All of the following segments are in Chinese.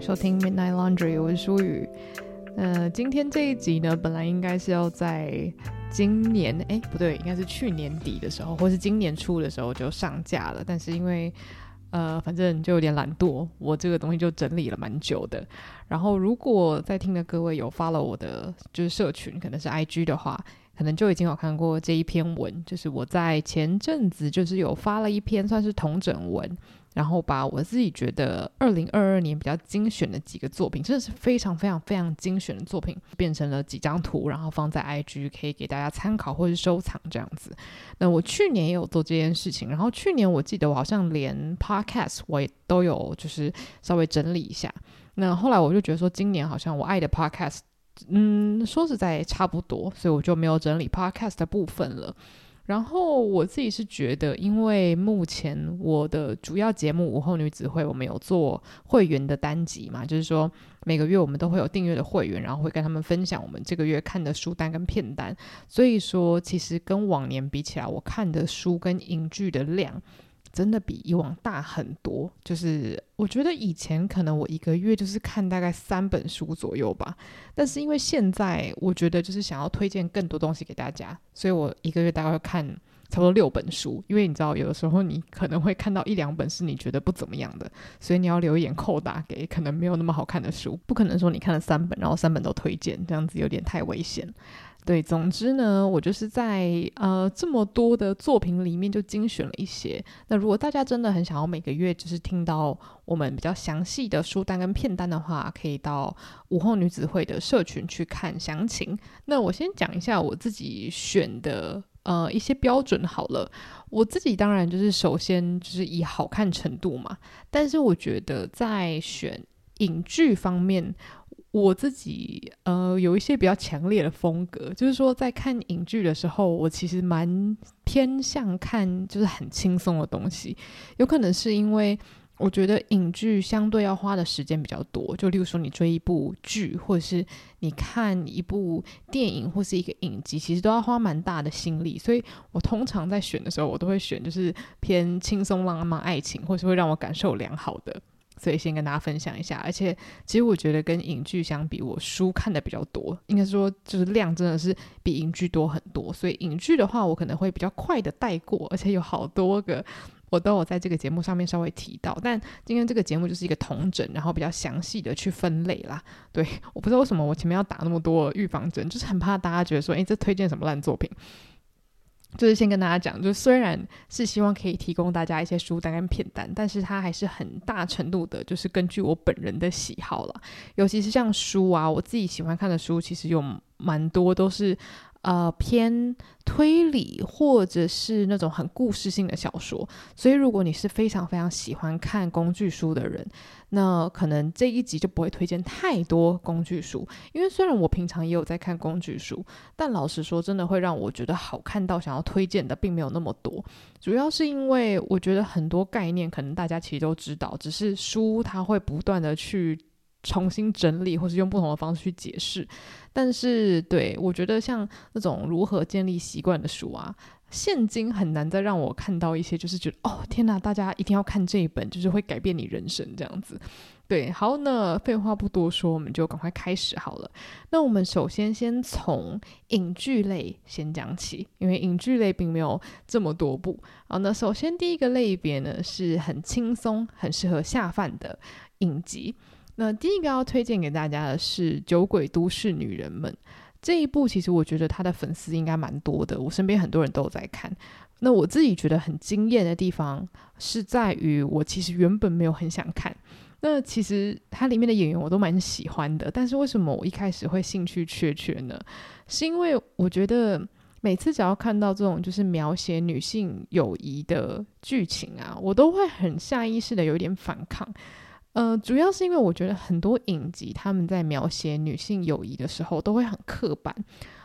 收听 Midnight Laundry，我是舒雨。呃，今天这一集呢，本来应该是要在今年，哎，不对，应该是去年底的时候，或是今年初的时候就上架了。但是因为，呃，反正就有点懒惰，我这个东西就整理了蛮久的。然后，如果在听的各位有 follow 我的就是社群，可能是 IG 的话，可能就已经有看过这一篇文，就是我在前阵子就是有发了一篇算是同整文。然后把我自己觉得二零二二年比较精选的几个作品，真的是非常非常非常精选的作品，变成了几张图，然后放在 IG 可以给大家参考或是收藏这样子。那我去年也有做这件事情，然后去年我记得我好像连 Podcast 我也都有就是稍微整理一下。那后来我就觉得说，今年好像我爱的 Podcast，嗯，说实在差不多，所以我就没有整理 Podcast 的部分了。然后我自己是觉得，因为目前我的主要节目《午后女子会》，我们有做会员的单集嘛，就是说每个月我们都会有订阅的会员，然后会跟他们分享我们这个月看的书单跟片单。所以说，其实跟往年比起来，我看的书跟影剧的量。真的比以往大很多，就是我觉得以前可能我一个月就是看大概三本书左右吧，但是因为现在我觉得就是想要推荐更多东西给大家，所以我一个月大概会看差不多六本书，因为你知道有的时候你可能会看到一两本是你觉得不怎么样的，所以你要留一点扣打给可能没有那么好看的书，不可能说你看了三本，然后三本都推荐，这样子有点太危险。对，总之呢，我就是在呃这么多的作品里面就精选了一些。那如果大家真的很想要每个月就是听到我们比较详细的书单跟片单的话，可以到午后女子会的社群去看详情。那我先讲一下我自己选的呃一些标准好了。我自己当然就是首先就是以好看程度嘛，但是我觉得在选影剧方面。我自己呃有一些比较强烈的风格，就是说在看影剧的时候，我其实蛮偏向看就是很轻松的东西。有可能是因为我觉得影剧相对要花的时间比较多，就例如说你追一部剧，或者是你看一部电影或是一个影集，其实都要花蛮大的心力。所以我通常在选的时候，我都会选就是偏轻松浪漫爱情，或是会让我感受良好的。所以先跟大家分享一下，而且其实我觉得跟影剧相比，我书看的比较多，应该说就是量真的是比影剧多很多。所以影剧的话，我可能会比较快的带过，而且有好多个我都有在这个节目上面稍微提到。但今天这个节目就是一个统整，然后比较详细的去分类啦。对，我不知道为什么我前面要打那么多预防针，就是很怕大家觉得说，诶，这推荐什么烂作品。就是先跟大家讲，就虽然是希望可以提供大家一些书单跟片单，但是它还是很大程度的，就是根据我本人的喜好了。尤其是像书啊，我自己喜欢看的书，其实有蛮多都是。呃，偏推理或者是那种很故事性的小说，所以如果你是非常非常喜欢看工具书的人，那可能这一集就不会推荐太多工具书。因为虽然我平常也有在看工具书，但老实说，真的会让我觉得好看到想要推荐的并没有那么多。主要是因为我觉得很多概念可能大家其实都知道，只是书它会不断的去。重新整理，或是用不同的方式去解释，但是对我觉得像那种如何建立习惯的书啊，现今很难再让我看到一些，就是觉得哦天哪，大家一定要看这一本，就是会改变你人生这样子。对，好，那废话不多说，我们就赶快开始好了。那我们首先先从影剧类先讲起，因为影剧类并没有这么多部。好，那首先第一个类别呢，是很轻松、很适合下饭的影集。那第一个要推荐给大家的是《酒鬼都市女人们》这一部，其实我觉得他的粉丝应该蛮多的，我身边很多人都在看。那我自己觉得很惊艳的地方是在于，我其实原本没有很想看。那其实它里面的演员我都蛮喜欢的，但是为什么我一开始会兴趣缺缺呢？是因为我觉得每次只要看到这种就是描写女性友谊的剧情啊，我都会很下意识的有一点反抗。呃，主要是因为我觉得很多影集他们在描写女性友谊的时候都会很刻板，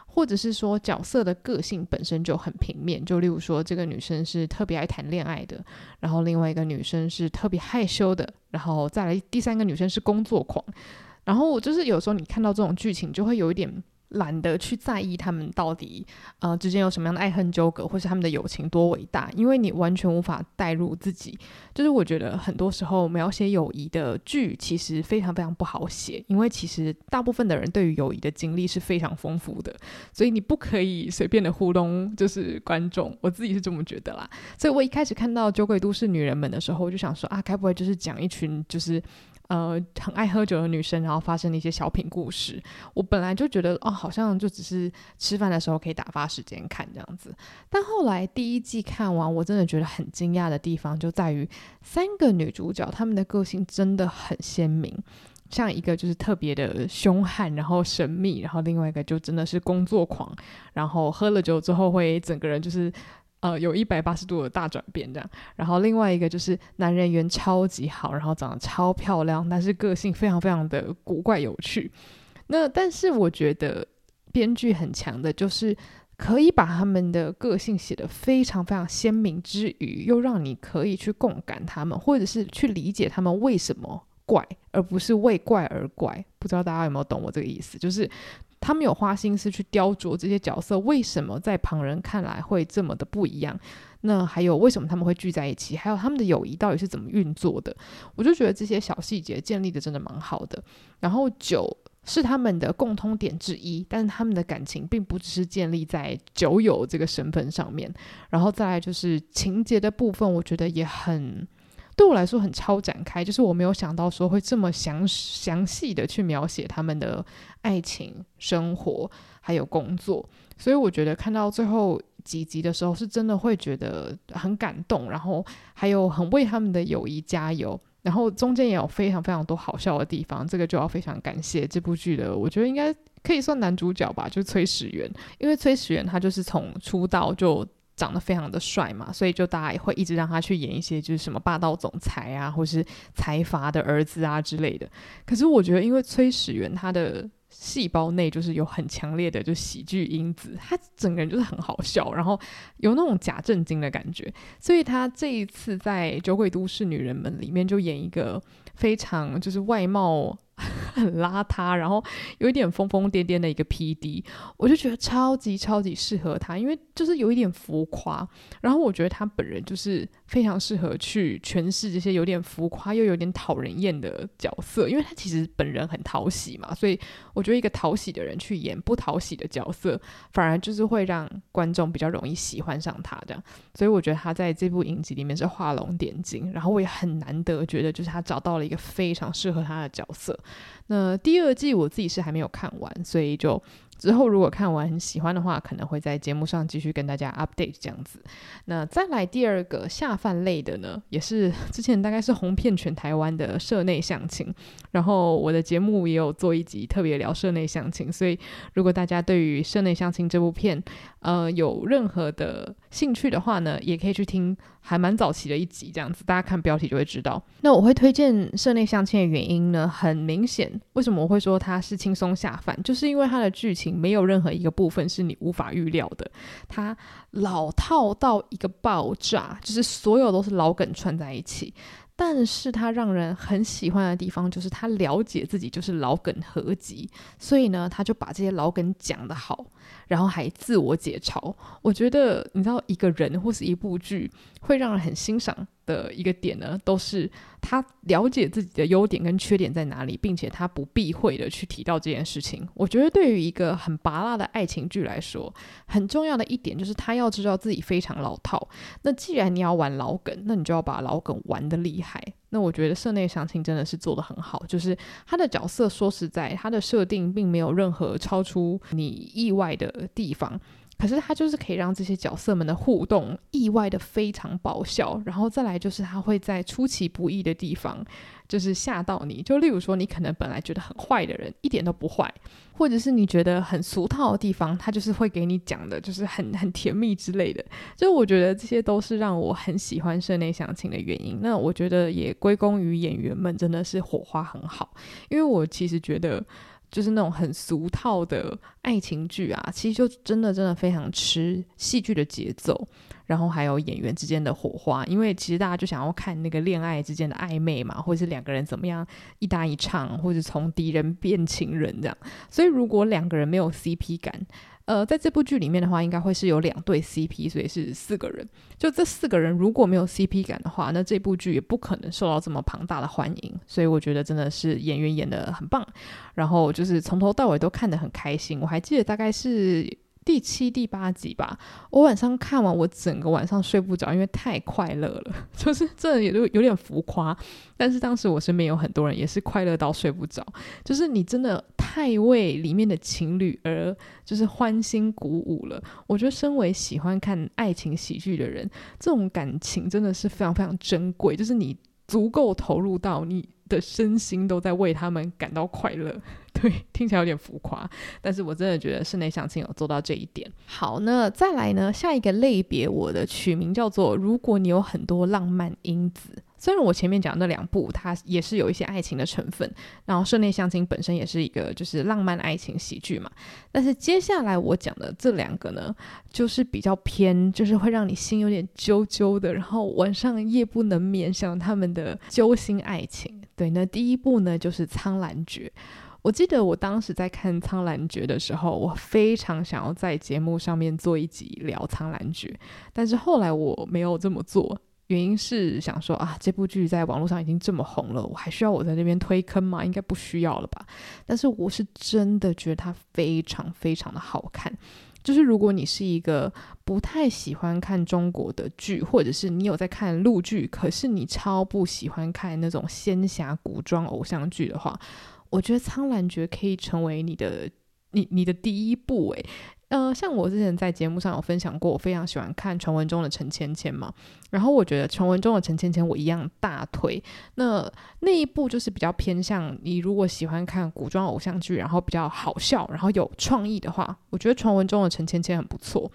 或者是说角色的个性本身就很平面。就例如说，这个女生是特别爱谈恋爱的，然后另外一个女生是特别害羞的，然后再来第三个女生是工作狂。然后就是有时候你看到这种剧情，就会有一点懒得去在意他们到底呃之间有什么样的爱恨纠葛，或是他们的友情多伟大，因为你完全无法带入自己。就是我觉得很多时候描写友谊的剧其实非常非常不好写，因为其实大部分的人对于友谊的经历是非常丰富的，所以你不可以随便的糊弄就是观众。我自己是这么觉得啦。所以我一开始看到《酒鬼都市女人们》的时候，我就想说啊，该不会就是讲一群就是。呃，很爱喝酒的女生，然后发生了一些小品故事。我本来就觉得，哦，好像就只是吃饭的时候可以打发时间看这样子。但后来第一季看完，我真的觉得很惊讶的地方就在于，三个女主角她们的个性真的很鲜明。像一个就是特别的凶悍，然后神秘，然后另外一个就真的是工作狂，然后喝了酒之后会整个人就是。呃，有一百八十度的大转变这样，然后另外一个就是男人缘超级好，然后长得超漂亮，但是个性非常非常的古怪有趣。那但是我觉得编剧很强的，就是可以把他们的个性写得非常非常鲜明之余，又让你可以去共感他们，或者是去理解他们为什么怪，而不是为怪而怪。不知道大家有没有懂我这个意思？就是。他们有花心思去雕琢这些角色，为什么在旁人看来会这么的不一样？那还有为什么他们会聚在一起？还有他们的友谊到底是怎么运作的？我就觉得这些小细节建立的真的蛮好的。然后酒是他们的共通点之一，但是他们的感情并不只是建立在酒友这个身份上面。然后再来就是情节的部分，我觉得也很。对我来说很超展开，就是我没有想到说会这么详详细的去描写他们的爱情生活还有工作，所以我觉得看到最后几集的时候是真的会觉得很感动，然后还有很为他们的友谊加油，然后中间也有非常非常多好笑的地方，这个就要非常感谢这部剧的，我觉得应该可以算男主角吧，就是崔始源，因为崔始源他就是从出道就。长得非常的帅嘛，所以就大家也会一直让他去演一些就是什么霸道总裁啊，或是财阀的儿子啊之类的。可是我觉得，因为崔始源他的细胞内就是有很强烈的就喜剧因子，他整个人就是很好笑，然后有那种假正经的感觉，所以他这一次在《酒鬼都市女人们》里面就演一个非常就是外貌。很邋遢，然后有一点疯疯癫癫的一个 PD，我就觉得超级超级适合他，因为就是有一点浮夸，然后我觉得他本人就是非常适合去诠释这些有点浮夸又有点讨人厌的角色，因为他其实本人很讨喜嘛，所以我觉得一个讨喜的人去演不讨喜的角色，反而就是会让观众比较容易喜欢上他这样，所以我觉得他在这部影集里面是画龙点睛，然后我也很难得觉得就是他找到了一个非常适合他的角色。那第二季我自己是还没有看完，所以就。之后如果看完很喜欢的话，可能会在节目上继续跟大家 update 这样子。那再来第二个下饭类的呢，也是之前大概是红遍全台湾的社内相亲。然后我的节目也有做一集特别聊社内相亲，所以如果大家对于社内相亲这部片，呃，有任何的兴趣的话呢，也可以去听还蛮早期的一集这样子，大家看标题就会知道。那我会推荐社内相亲的原因呢，很明显，为什么我会说它是轻松下饭，就是因为它的剧情。没有任何一个部分是你无法预料的，它老套到一个爆炸，就是所有都是老梗串在一起。但是他让人很喜欢的地方，就是他了解自己就是老梗合集，所以呢，他就把这些老梗讲得好，然后还自我解嘲。我觉得，你知道，一个人或是一部剧会让人很欣赏的一个点呢，都是他了解自己的优点跟缺点在哪里，并且他不避讳的去提到这件事情。我觉得，对于一个很拔辣的爱情剧来说，很重要的一点就是他要知道自己非常老套。那既然你要玩老梗，那你就要把老梗玩得厉害。那我觉得社内相亲真的是做得很好，就是他的角色，说实在，他的设定并没有任何超出你意外的地方。可是他就是可以让这些角色们的互动意外的非常爆笑，然后再来就是他会在出其不意的地方就是吓到你，就例如说你可能本来觉得很坏的人一点都不坏，或者是你觉得很俗套的地方，他就是会给你讲的就是很很甜蜜之类的。就我觉得这些都是让我很喜欢社内相亲的原因。那我觉得也归功于演员们真的是火花很好，因为我其实觉得。就是那种很俗套的爱情剧啊，其实就真的真的非常吃戏剧的节奏，然后还有演员之间的火花。因为其实大家就想要看那个恋爱之间的暧昧嘛，或者是两个人怎么样一搭一唱，或者从敌人变情人这样。所以如果两个人没有 CP 感，呃，在这部剧里面的话，应该会是有两对 CP，所以是四个人。就这四个人如果没有 CP 感的话，那这部剧也不可能受到这么庞大的欢迎。所以我觉得真的是演员演的很棒，然后就是从头到尾都看得很开心。我还记得大概是。第七、第八集吧，我晚上看完，我整个晚上睡不着，因为太快乐了，就是这也就有点浮夸。但是当时我身边有很多人也是快乐到睡不着，就是你真的太为里面的情侣而就是欢欣鼓舞了。我觉得身为喜欢看爱情喜剧的人，这种感情真的是非常非常珍贵，就是你足够投入到你的身心都在为他们感到快乐。对，听起来有点浮夸，但是我真的觉得室内相亲有做到这一点。好，那再来呢？下一个类别，我的取名叫做“如果你有很多浪漫因子”。虽然我前面讲那两部，它也是有一些爱情的成分，然后室内相亲本身也是一个就是浪漫爱情喜剧嘛，但是接下来我讲的这两个呢，就是比较偏，就是会让你心有点揪揪的，然后晚上夜不能眠，想他们的揪心爱情。对，那第一部呢就是《苍兰诀》。我记得我当时在看《苍兰诀》的时候，我非常想要在节目上面做一集聊《苍兰诀》，但是后来我没有这么做，原因是想说啊，这部剧在网络上已经这么红了，我还需要我在那边推坑吗？应该不需要了吧。但是我是真的觉得它非常非常的好看，就是如果你是一个不太喜欢看中国的剧，或者是你有在看陆剧，可是你超不喜欢看那种仙侠古装偶像剧的话。我觉得《苍兰诀》可以成为你的你你的第一部诶，呃，像我之前在节目上有分享过，我非常喜欢看传闻中的陈芊芊嘛，然后我觉得传闻中的陈芊芊我一样大推。那那一部就是比较偏向你如果喜欢看古装偶像剧，然后比较好笑，然后有创意的话，我觉得传闻中的陈芊芊很不错。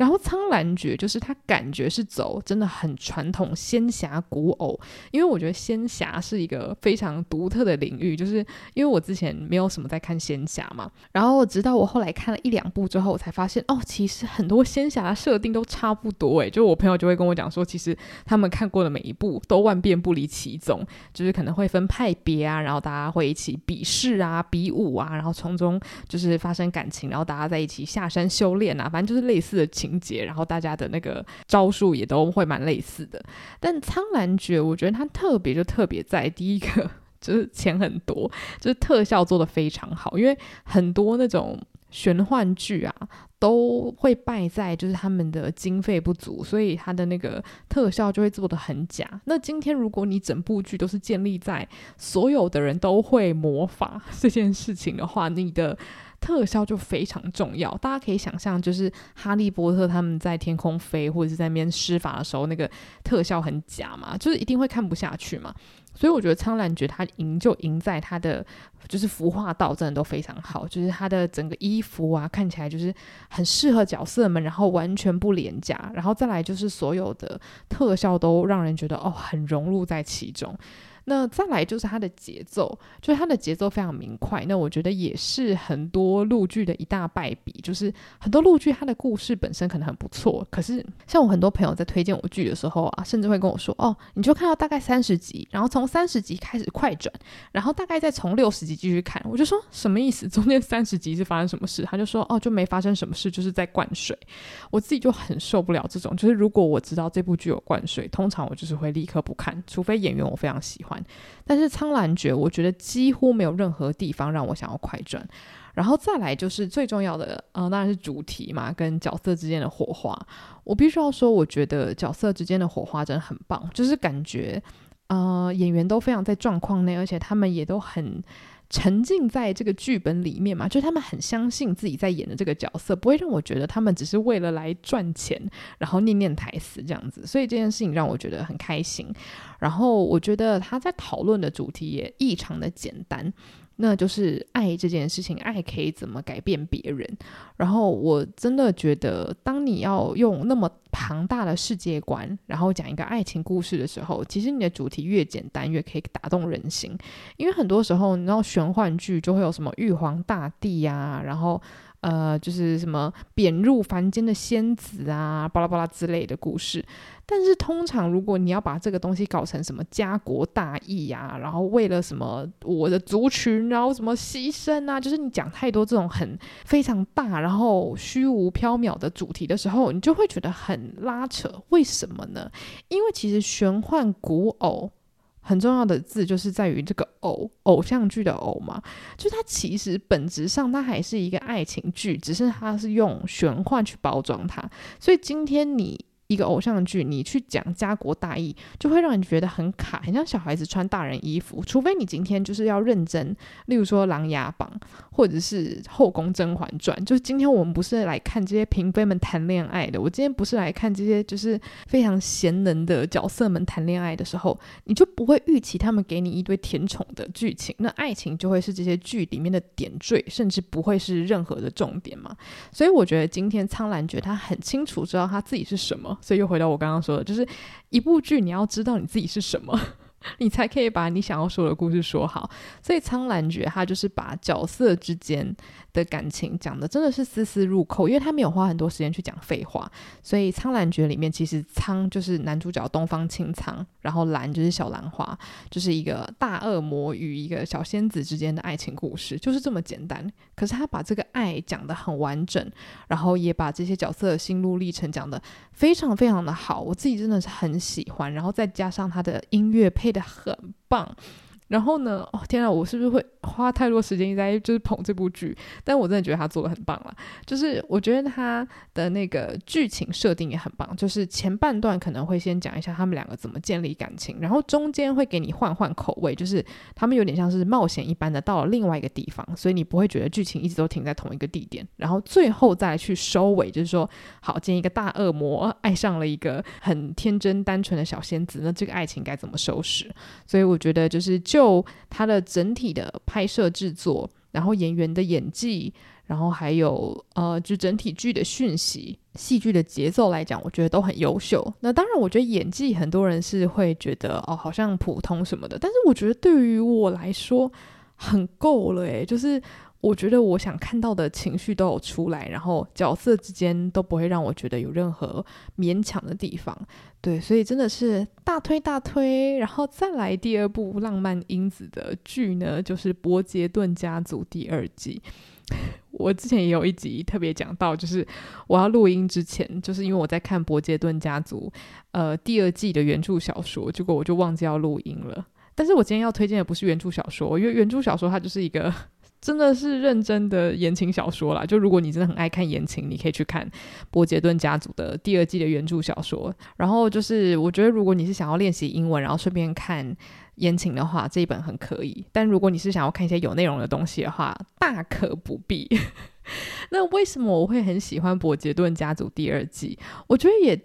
然后《苍兰诀》就是它感觉是走真的很传统仙侠古偶，因为我觉得仙侠是一个非常独特的领域，就是因为我之前没有什么在看仙侠嘛，然后直到我后来看了一两部之后，我才发现哦，其实很多仙侠设定都差不多诶，就我朋友就会跟我讲说，其实他们看过的每一部都万变不离其宗，就是可能会分派别啊，然后大家会一起比试啊、比武啊，然后从中就是发生感情，然后大家在一起下山修炼啊，反正就是类似的情。情节，然后大家的那个招数也都会蛮类似的。但《苍兰诀》，我觉得它特别就特别在第一个，就是钱很多，就是特效做得非常好。因为很多那种玄幻剧啊，都会败在就是他们的经费不足，所以它的那个特效就会做得很假。那今天如果你整部剧都是建立在所有的人都会魔法 这件事情的话，你的。特效就非常重要，大家可以想象，就是哈利波特他们在天空飞或者是在那边施法的时候，那个特效很假嘛，就是一定会看不下去嘛。所以我觉得苍兰诀它赢就赢在它的就是服化道真的都非常好，就是它的整个衣服啊看起来就是很适合角色们，然后完全不廉价，然后再来就是所有的特效都让人觉得哦很融入在其中。那再来就是它的节奏，就是它的节奏非常明快。那我觉得也是很多陆剧的一大败笔，就是很多陆剧它的故事本身可能很不错，可是像我很多朋友在推荐我剧的时候啊，甚至会跟我说：“哦，你就看到大概三十集，然后从三十集开始快转，然后大概再从六十集继续看。”我就说什么意思？中间三十集是发生什么事？他就说：“哦，就没发生什么事，就是在灌水。”我自己就很受不了这种，就是如果我知道这部剧有灌水，通常我就是会立刻不看，除非演员我非常喜欢。但是《苍兰诀》，我觉得几乎没有任何地方让我想要快转。然后再来就是最重要的，呃，当然是主题嘛，跟角色之间的火花。我必须要说，我觉得角色之间的火花真的很棒，就是感觉，呃，演员都非常在状况内，而且他们也都很。沉浸在这个剧本里面嘛，就是他们很相信自己在演的这个角色，不会让我觉得他们只是为了来赚钱，然后念念台词这样子。所以这件事情让我觉得很开心。然后我觉得他在讨论的主题也异常的简单。那就是爱这件事情，爱可以怎么改变别人。然后我真的觉得，当你要用那么庞大的世界观，然后讲一个爱情故事的时候，其实你的主题越简单，越可以打动人心。因为很多时候，你知道玄幻剧就会有什么玉皇大帝呀、然后。呃，就是什么贬入凡间的仙子啊，巴拉巴拉之类的故事。但是通常，如果你要把这个东西搞成什么家国大义啊，然后为了什么我的族群，然后什么牺牲啊，就是你讲太多这种很非常大，然后虚无缥缈的主题的时候，你就会觉得很拉扯。为什么呢？因为其实玄幻古偶。很重要的字就是在于这个偶，偶像剧的偶嘛，就它其实本质上它还是一个爱情剧，只是它是用玄幻去包装它，所以今天你。一个偶像剧，你去讲家国大义，就会让你觉得很卡，很像小孩子穿大人衣服。除非你今天就是要认真，例如说《琅琊榜》或者是《后宫甄嬛传》，就是今天我们不是来看这些嫔妃们谈恋爱的，我今天不是来看这些就是非常贤能的角色们谈恋爱的时候，你就不会预期他们给你一堆甜宠的剧情，那爱情就会是这些剧里面的点缀，甚至不会是任何的重点嘛。所以我觉得今天苍兰诀他很清楚知道他自己是什么。所以又回到我刚刚说的，就是一部剧，你要知道你自己是什么。你才可以把你想要说的故事说好，所以《苍兰诀》它就是把角色之间的感情讲的真的是丝丝入扣，因为他没有花很多时间去讲废话。所以《苍兰诀》里面其实苍就是男主角东方青苍，然后兰就是小兰花，就是一个大恶魔与一个小仙子之间的爱情故事，就是这么简单。可是他把这个爱讲得很完整，然后也把这些角色的心路历程讲得非常非常的好，我自己真的是很喜欢。然后再加上他的音乐配。的很棒，然后呢？哦天啊，我是不是会花太多时间在就是捧这部剧？但我真的觉得他做的很棒了。就是我觉得他的那个剧情设定也很棒。就是前半段可能会先讲一下他们两个怎么建立感情，然后中间会给你换换口味，就是他们有点像是冒险一般的到了另外一个地方，所以你不会觉得剧情一直都停在同一个地点。然后最后再去收尾，就是说，好，见一个大恶魔爱上了一个很天真单纯的小仙子，那这个爱情该怎么收拾？所以我觉得，就是就就它的整体的拍摄制作，然后演员的演技，然后还有呃，就整体剧的讯息、戏剧的节奏来讲，我觉得都很优秀。那当然，我觉得演技很多人是会觉得哦，好像普通什么的，但是我觉得对于我来说很够了诶，就是。我觉得我想看到的情绪都有出来，然后角色之间都不会让我觉得有任何勉强的地方，对，所以真的是大推大推。然后再来第二部浪漫因子的剧呢，就是《伯杰顿家族》第二季。我之前也有一集特别讲到，就是我要录音之前，就是因为我在看《伯杰顿家族》呃第二季的原著小说，结果我就忘记要录音了。但是我今天要推荐的不是原著小说，因为原著小说它就是一个。真的是认真的言情小说啦，就如果你真的很爱看言情，你可以去看《伯杰顿家族》的第二季的原著小说。然后就是，我觉得如果你是想要练习英文，然后顺便看言情的话，这一本很可以。但如果你是想要看一些有内容的东西的话，大可不必。那为什么我会很喜欢《伯杰顿家族》第二季？我觉得也。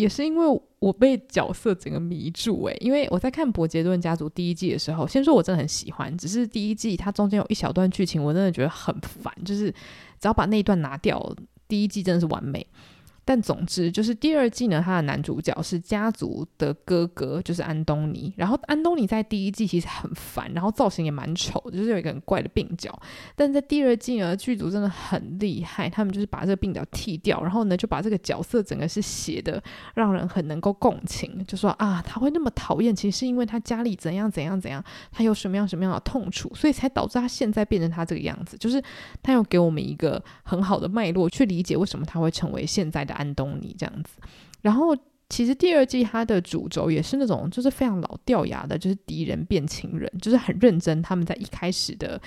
也是因为我被角色整个迷住诶，因为我在看《伯杰顿家族》第一季的时候，先说我真的很喜欢，只是第一季它中间有一小段剧情，我真的觉得很烦，就是只要把那一段拿掉，第一季真的是完美。但总之就是第二季呢，他的男主角是家族的哥哥，就是安东尼。然后安东尼在第一季其实很烦，然后造型也蛮丑，就是有一个很怪的鬓角。但在第二季呢，剧组真的很厉害，他们就是把这个鬓角剃掉，然后呢就把这个角色整个是写的让人很能够共情，就说啊他会那么讨厌，其实是因为他家里怎样怎样怎样，他有什么样什么样的痛楚，所以才导致他现在变成他这个样子。就是他要给我们一个很好的脉络去理解为什么他会成为现在安东尼这样子，然后其实第二季它的主轴也是那种就是非常老掉牙的，就是敌人变情人，就是很认真。他们在一开始的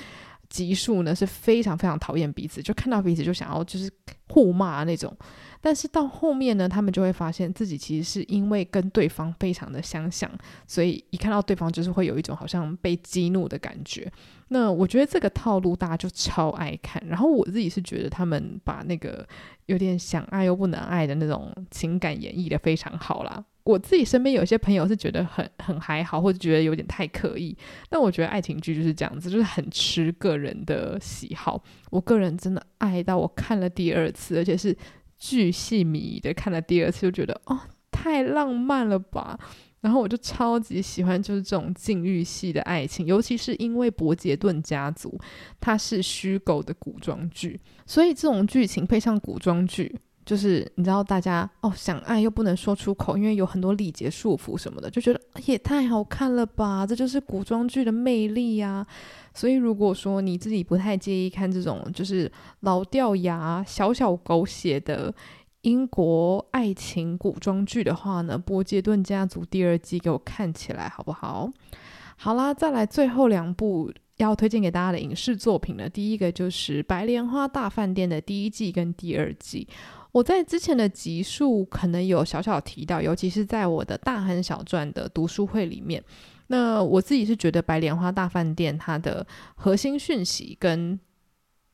集数呢是非常非常讨厌彼此，就看到彼此就想要就是互骂那种。但是到后面呢，他们就会发现自己其实是因为跟对方非常的相像，所以一看到对方就是会有一种好像被激怒的感觉。那我觉得这个套路大家就超爱看，然后我自己是觉得他们把那个有点想爱又不能爱的那种情感演绎得非常好啦。我自己身边有些朋友是觉得很很还好，或者觉得有点太刻意。但我觉得爱情剧就是这样子，就是很吃个人的喜好。我个人真的爱到我看了第二次，而且是巨细靡的看了第二次，就觉得哦，太浪漫了吧。然后我就超级喜欢就是这种禁欲系的爱情，尤其是因为伯杰顿家族它是虚构的古装剧，所以这种剧情配上古装剧。就是你知道，大家哦想爱又不能说出口，因为有很多礼节束缚什么的，就觉得也太好看了吧！这就是古装剧的魅力呀。所以如果说你自己不太介意看这种就是老掉牙、小小狗血的英国爱情古装剧的话呢，《波杰顿家族》第二季给我看起来好不好？好啦，再来最后两部要推荐给大家的影视作品呢，第一个就是《白莲花大饭店》的第一季跟第二季。我在之前的集数可能有小小提到，尤其是在我的大亨小传的读书会里面。那我自己是觉得《白莲花大饭店》它的核心讯息跟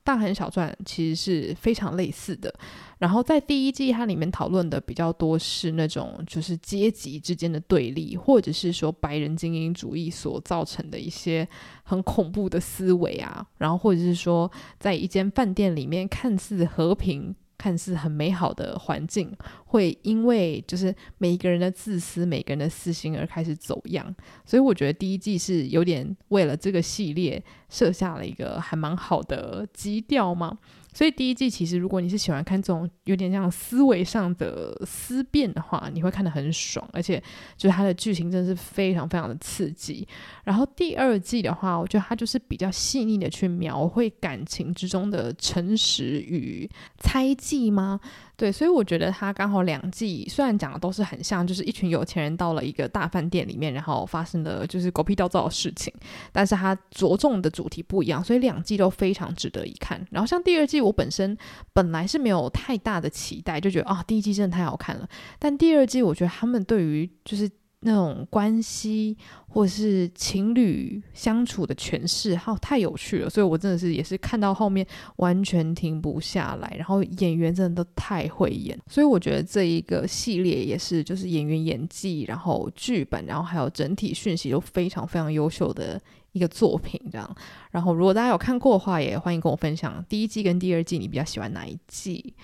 大亨小传其实是非常类似的。然后在第一季，它里面讨论的比较多是那种就是阶级之间的对立，或者是说白人精英主义所造成的一些很恐怖的思维啊。然后或者是说，在一间饭店里面看似和平。看似很美好的环境，会因为就是每一个人的自私、每个人的私心而开始走样。所以我觉得第一季是有点为了这个系列设下了一个还蛮好的基调嘛。所以第一季其实，如果你是喜欢看这种有点像思维上的思辨的话，你会看得很爽，而且就是它的剧情真的是非常非常的刺激。然后第二季的话，我觉得它就是比较细腻的去描绘感情之中的诚实与猜忌吗？对，所以我觉得他刚好两季虽然讲的都是很像，就是一群有钱人到了一个大饭店里面，然后发生的就是狗屁倒灶的事情，但是他着重的主题不一样，所以两季都非常值得一看。然后像第二季，我本身本来是没有太大的期待，就觉得啊，第一季真的太好看了，但第二季我觉得他们对于就是。那种关系或是情侣相处的诠释，好太有趣了，所以我真的是也是看到后面完全停不下来，然后演员真的都太会演，所以我觉得这一个系列也是就是演员演技，然后剧本，然后还有整体讯息都非常非常优秀的一个作品，这样。然后如果大家有看过的话，也欢迎跟我分享第一季跟第二季你比较喜欢哪一季。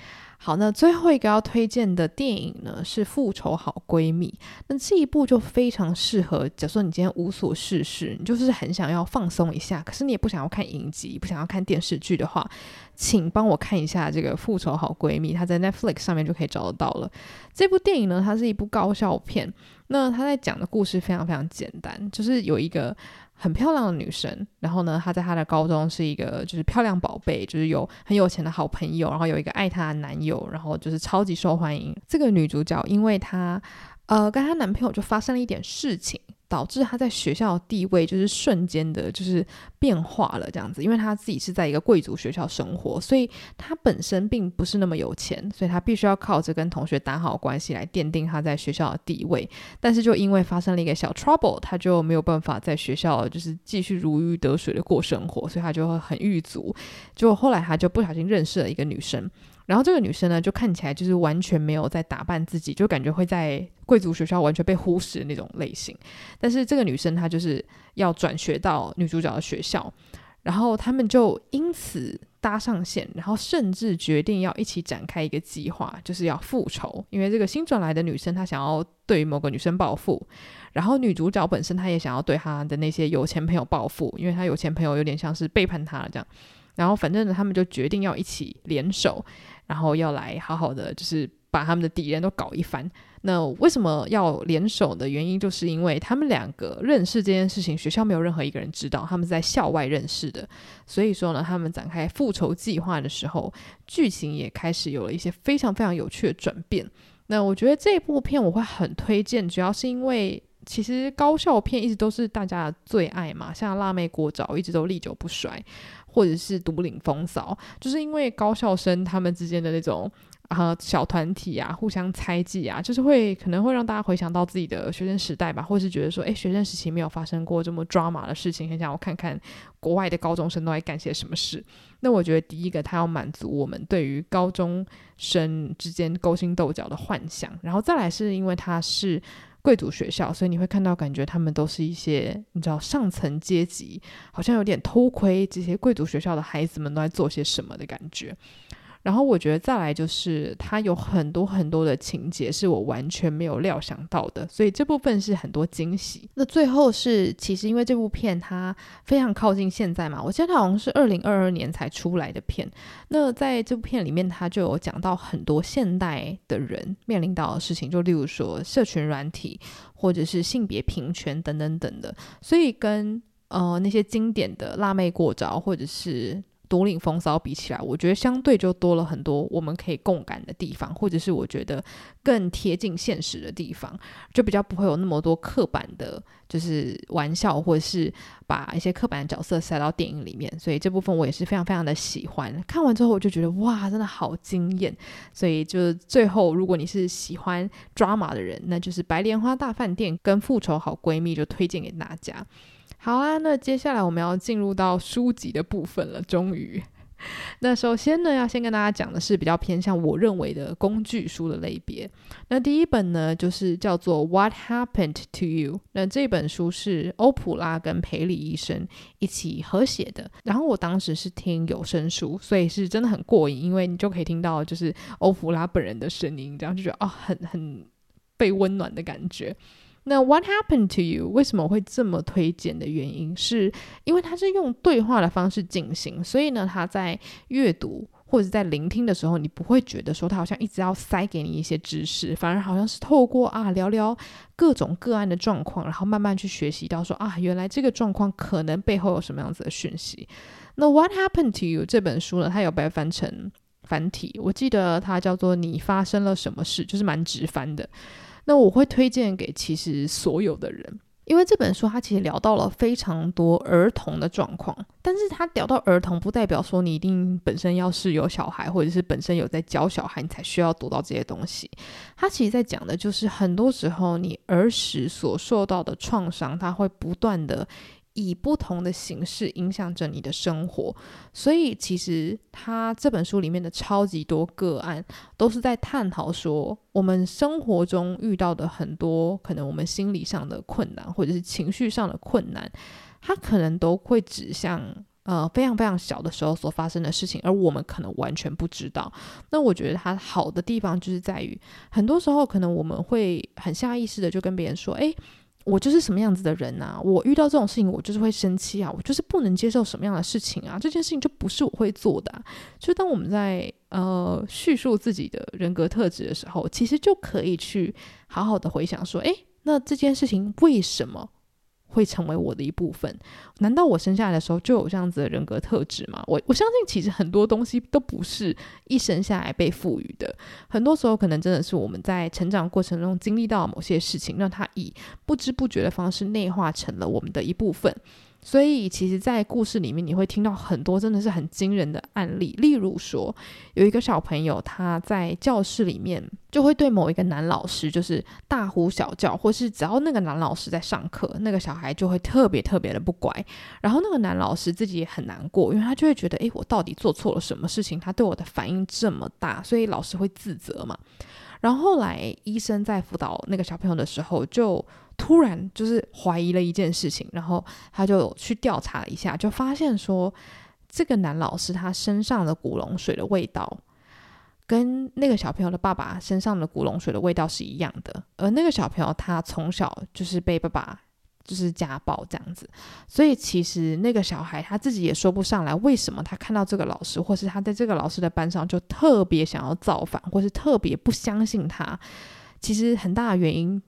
好，那最后一个要推荐的电影呢，是《复仇好闺蜜》。那这一部就非常适合，假如说你今天无所事事，你就是很想要放松一下，可是你也不想要看影集，不想要看电视剧的话，请帮我看一下这个《复仇好闺蜜》，它在 Netflix 上面就可以找得到了。这部电影呢，它是一部高校片。那它在讲的故事非常非常简单，就是有一个。很漂亮的女生，然后呢，她在她的高中是一个就是漂亮宝贝，就是有很有钱的好朋友，然后有一个爱她的男友，然后就是超级受欢迎。这个女主角因为她呃跟她男朋友就发生了一点事情。导致她在学校的地位就是瞬间的，就是变化了这样子。因为她自己是在一个贵族学校生活，所以她本身并不是那么有钱，所以她必须要靠着跟同学打好关系来奠定她在学校的地位。但是就因为发生了一个小 trouble，她就没有办法在学校就是继续如鱼得水的过生活，所以她就会很郁卒。就后来她就不小心认识了一个女生。然后这个女生呢，就看起来就是完全没有在打扮自己，就感觉会在贵族学校完全被忽视的那种类型。但是这个女生她就是要转学到女主角的学校，然后他们就因此搭上线，然后甚至决定要一起展开一个计划，就是要复仇。因为这个新转来的女生她想要对某个女生报复，然后女主角本身她也想要对她的那些有钱朋友报复，因为她有钱朋友有点像是背叛她了这样。然后反正呢，他们就决定要一起联手。然后要来好好的，就是把他们的敌人都搞一番。那为什么要联手的原因，就是因为他们两个认识这件事情，学校没有任何一个人知道，他们在校外认识的。所以说呢，他们展开复仇计划的时候，剧情也开始有了一些非常非常有趣的转变。那我觉得这部片我会很推荐，主要是因为其实高校片一直都是大家的最爱嘛，像《辣妹国找》一直都历久不衰。或者是独领风骚，就是因为高校生他们之间的那种。啊，小团体啊，互相猜忌啊，就是会可能会让大家回想到自己的学生时代吧，或是觉得说，诶，学生时期没有发生过这么抓马的事情，很想要看看国外的高中生都在干些什么事。那我觉得第一个，他要满足我们对于高中生之间勾心斗角的幻想，然后再来是因为他是贵族学校，所以你会看到感觉他们都是一些你知道上层阶级，好像有点偷窥这些贵族学校的孩子们都在做些什么的感觉。然后我觉得再来就是它有很多很多的情节是我完全没有料想到的，所以这部分是很多惊喜。那最后是其实因为这部片它非常靠近现在嘛，我记得它好像是二零二二年才出来的片。那在这部片里面，它就有讲到很多现代的人面临到的事情，就例如说社群软体或者是性别平权等等等的，所以跟呃那些经典的辣妹过招或者是。独领风骚比起来，我觉得相对就多了很多我们可以共感的地方，或者是我觉得更贴近现实的地方，就比较不会有那么多刻板的，就是玩笑，或者是把一些刻板的角色塞到电影里面。所以这部分我也是非常非常的喜欢。看完之后我就觉得哇，真的好惊艳。所以就最后，如果你是喜欢 drama 的人，那就是《白莲花大饭店》跟《复仇好闺蜜》就推荐给大家。好啊，那接下来我们要进入到书籍的部分了。终于，那首先呢，要先跟大家讲的是比较偏向我认为的工具书的类别。那第一本呢，就是叫做《What Happened to You》。那这本书是欧普拉跟培里医生一起合写的。然后我当时是听有声书，所以是真的很过瘾，因为你就可以听到就是欧普拉本人的声音，这样就觉得哦，很很被温暖的感觉。那 What happened to you？为什么会这么推荐的原因，是因为它是用对话的方式进行，所以呢，他在阅读或者在聆听的时候，你不会觉得说他好像一直要塞给你一些知识，反而好像是透过啊聊聊各种个案的状况，然后慢慢去学习到说啊，原来这个状况可能背后有什么样子的讯息。那 What happened to you 这本书呢，它有被翻成繁体，我记得它叫做你发生了什么事，就是蛮直翻的。那我会推荐给其实所有的人，因为这本书它其实聊到了非常多儿童的状况，但是它聊到儿童不代表说你一定本身要是有小孩，或者是本身有在教小孩，你才需要读到这些东西。它其实在讲的就是很多时候你儿时所受到的创伤，它会不断的。以不同的形式影响着你的生活，所以其实他这本书里面的超级多个案都是在探讨说，我们生活中遇到的很多可能我们心理上的困难，或者是情绪上的困难，它可能都会指向呃非常非常小的时候所发生的事情，而我们可能完全不知道。那我觉得它好的地方就是在于，很多时候可能我们会很下意识的就跟别人说，诶……我就是什么样子的人啊？我遇到这种事情，我就是会生气啊！我就是不能接受什么样的事情啊？这件事情就不是我会做的。就当我们在呃叙述自己的人格特质的时候，其实就可以去好好的回想说，诶，那这件事情为什么？会成为我的一部分？难道我生下来的时候就有这样子的人格特质吗？我我相信，其实很多东西都不是一生下来被赋予的。很多时候，可能真的是我们在成长过程中经历到某些事情，让它以不知不觉的方式内化成了我们的一部分。所以，其实，在故事里面，你会听到很多真的是很惊人的案例。例如说，有一个小朋友，他在教室里面就会对某一个男老师就是大呼小叫，或是只要那个男老师在上课，那个小孩就会特别特别的不乖。然后，那个男老师自己也很难过，因为他就会觉得，诶，我到底做错了什么事情？他对我的反应这么大，所以老师会自责嘛。然后后来，医生在辅导那个小朋友的时候，就突然就是怀疑了一件事情，然后他就去调查了一下，就发现说，这个男老师他身上的古龙水的味道，跟那个小朋友的爸爸身上的古龙水的味道是一样的。而那个小朋友他从小就是被爸爸就是家暴这样子，所以其实那个小孩他自己也说不上来，为什么他看到这个老师，或是他在这个老师的班上就特别想要造反，或是特别不相信他。其实很大的原因。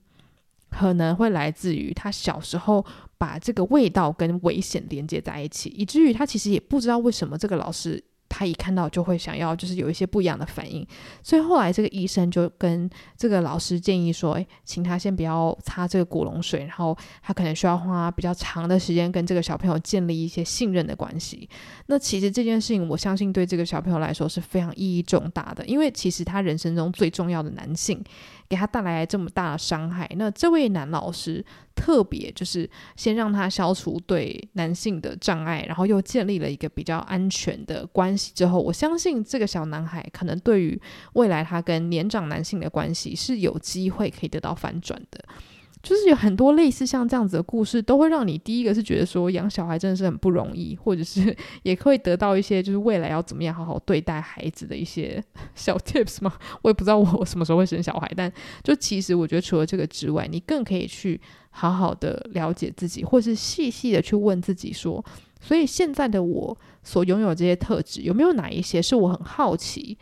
可能会来自于他小时候把这个味道跟危险连接在一起，以至于他其实也不知道为什么这个老师他一看到就会想要，就是有一些不一样的反应，所以后来这个医生就跟这个老师建议说：“，请他先不要擦这个古龙水，然后他可能需要花比较长的时间跟这个小朋友建立一些信任的关系。”那其实这件事情，我相信对这个小朋友来说是非常意义重大的，因为其实他人生中最重要的男性。给他带来这么大的伤害，那这位男老师特别就是先让他消除对男性的障碍，然后又建立了一个比较安全的关系之后，我相信这个小男孩可能对于未来他跟年长男性的关系是有机会可以得到反转的。就是有很多类似像这样子的故事，都会让你第一个是觉得说养小孩真的是很不容易，或者是 也可以得到一些就是未来要怎么样好好对待孩子的一些 小 tips 嘛。我也不知道我什么时候会生小孩，但就其实我觉得除了这个之外，你更可以去好好的了解自己，或是细细的去问自己说，所以现在的我所拥有这些特质，有没有哪一些是我很好奇，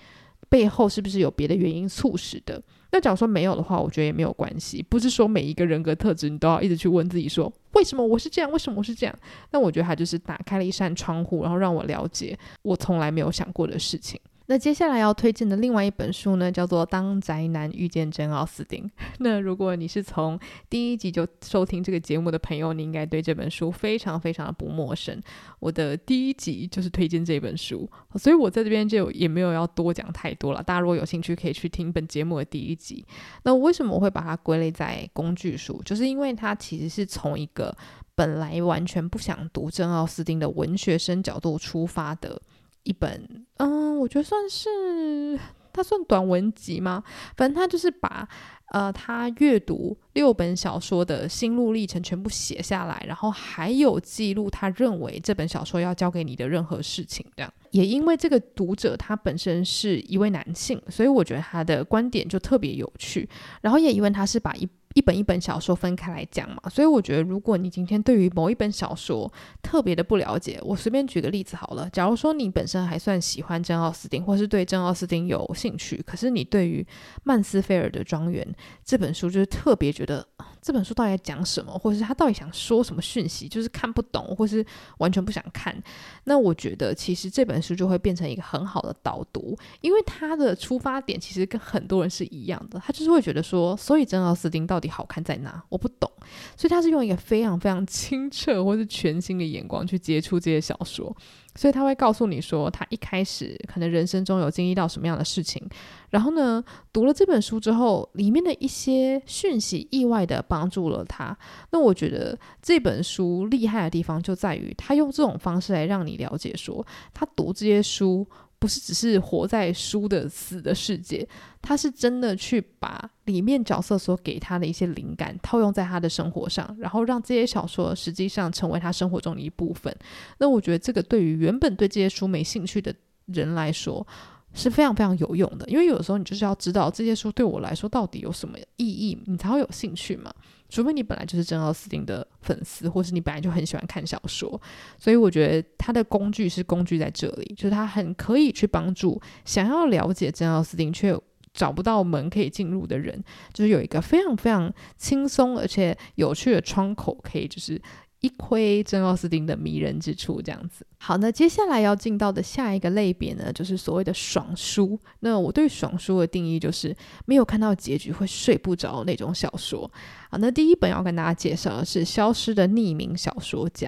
背后是不是有别的原因促使的？那假如说没有的话，我觉得也没有关系。不是说每一个人格特质你都要一直去问自己说，为什么我是这样？为什么我是这样？那我觉得他就是打开了一扇窗户，然后让我了解我从来没有想过的事情。那接下来要推荐的另外一本书呢，叫做《当宅男遇见珍奥斯汀》。那如果你是从第一集就收听这个节目的朋友，你应该对这本书非常非常的不陌生。我的第一集就是推荐这本书，所以我在这边就也没有要多讲太多了。大家如果有兴趣，可以去听本节目的第一集。那为什么我会把它归类在工具书？就是因为它其实是从一个本来完全不想读珍奥斯汀的文学生角度出发的。一本，嗯，我觉得算是，它算短文集吗？反正他就是把，呃，他阅读六本小说的心路历程全部写下来，然后还有记录他认为这本小说要教给你的任何事情。这样，也因为这个读者他本身是一位男性，所以我觉得他的观点就特别有趣。然后也因为他是把一一本一本小说分开来讲嘛，所以我觉得，如果你今天对于某一本小说特别的不了解，我随便举个例子好了。假如说你本身还算喜欢珍奥斯汀，或是对珍奥斯汀有兴趣，可是你对于曼斯菲尔德庄园这本书就是特别觉得这本书到底在讲什么，或者是他到底想说什么讯息，就是看不懂，或是完全不想看。那我觉得其实这本书就会变成一个很好的导读，因为他的出发点其实跟很多人是一样的，他就是会觉得说，所以珍奥斯汀到底。好看在哪？我不懂，所以他是用一个非常非常清澈或是全新的眼光去接触这些小说，所以他会告诉你说，他一开始可能人生中有经历到什么样的事情，然后呢，读了这本书之后，里面的一些讯息意外的帮助了他。那我觉得这本书厉害的地方就在于，他用这种方式来让你了解说，他读这些书。不是只是活在书的死的世界，他是真的去把里面角色所给他的一些灵感套用在他的生活上，然后让这些小说实际上成为他生活中的一部分。那我觉得这个对于原本对这些书没兴趣的人来说是非常非常有用的，因为有时候你就是要知道这些书对我来说到底有什么意义，你才会有兴趣嘛。除非你本来就是珍奥斯汀的粉丝，或是你本来就很喜欢看小说，所以我觉得他的工具是工具在这里，就是他很可以去帮助想要了解珍奥斯汀却找不到门可以进入的人，就是有一个非常非常轻松而且有趣的窗口，可以就是。一窥珍奥斯汀的迷人之处，这样子。好，那接下来要进到的下一个类别呢，就是所谓的爽书。那我对爽书的定义就是没有看到结局会睡不着那种小说。好，那第一本要跟大家介绍的是《消失的匿名小说家》。